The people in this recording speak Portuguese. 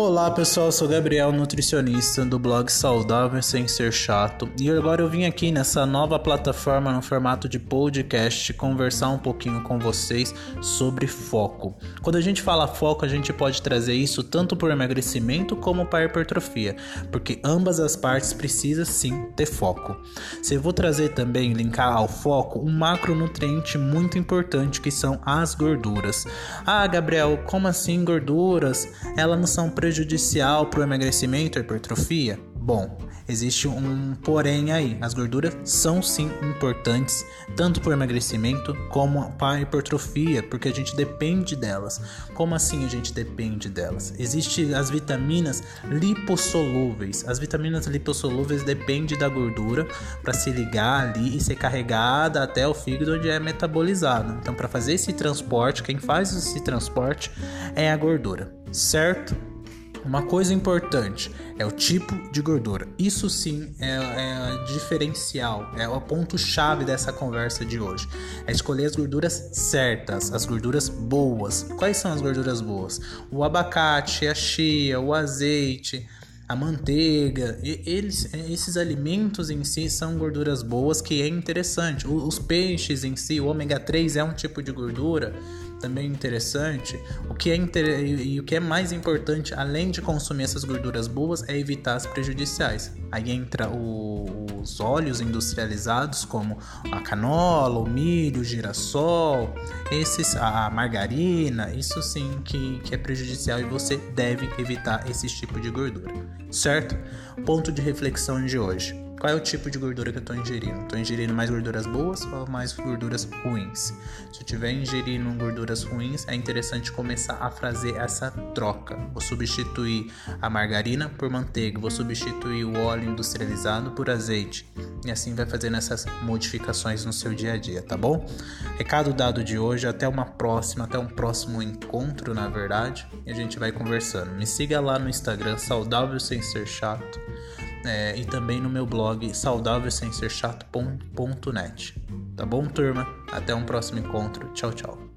Olá pessoal, eu sou Gabriel, nutricionista do blog Saudável Sem Ser Chato e agora eu vim aqui nessa nova plataforma no formato de podcast conversar um pouquinho com vocês sobre foco. Quando a gente fala foco, a gente pode trazer isso tanto para emagrecimento como para hipertrofia, porque ambas as partes precisam sim ter foco. Se eu vou trazer também, linkar ao foco, um macronutriente muito importante que são as gorduras. Ah, Gabriel, como assim gorduras? Elas não são prejudicial para o emagrecimento e hipertrofia? Bom, existe um porém aí. As gorduras são sim importantes, tanto para o emagrecimento como para a hipertrofia, porque a gente depende delas. Como assim a gente depende delas? Existem as vitaminas lipossolúveis. As vitaminas lipossolúveis dependem da gordura para se ligar ali e ser carregada até o fígado onde é metabolizado. Então, para fazer esse transporte, quem faz esse transporte é a gordura, certo? Uma coisa importante é o tipo de gordura. Isso sim é, é diferencial, é o ponto-chave dessa conversa de hoje. É escolher as gorduras certas, as gorduras boas. Quais são as gorduras boas? O abacate, a chia, o azeite, a manteiga, eles, esses alimentos em si são gorduras boas que é interessante. Os peixes em si, o ômega 3 é um tipo de gordura também interessante. O que é inter... e o que é mais importante, além de consumir essas gorduras boas, é evitar as prejudiciais. Aí entra o... os óleos industrializados, como a canola, o milho, o girassol, esses, a margarina, isso sim que, que é prejudicial e você deve evitar esse tipo de gordura, certo? Ponto de reflexão de hoje. Qual é o tipo de gordura que eu estou ingerindo? Estou ingerindo mais gorduras boas ou mais gorduras ruins? Se eu estiver ingerindo gorduras ruins, é interessante começar a fazer essa troca. Vou substituir a margarina por manteiga, vou substituir o óleo industrializado por azeite. E assim vai fazendo essas modificações no seu dia a dia, tá bom? Recado dado de hoje, até uma próxima, até um próximo encontro, na verdade, e a gente vai conversando. Me siga lá no Instagram, saudável sem ser chato é, e também no meu blog saudável sem ser chato.net. Tá bom, turma? Até um próximo encontro. Tchau, tchau.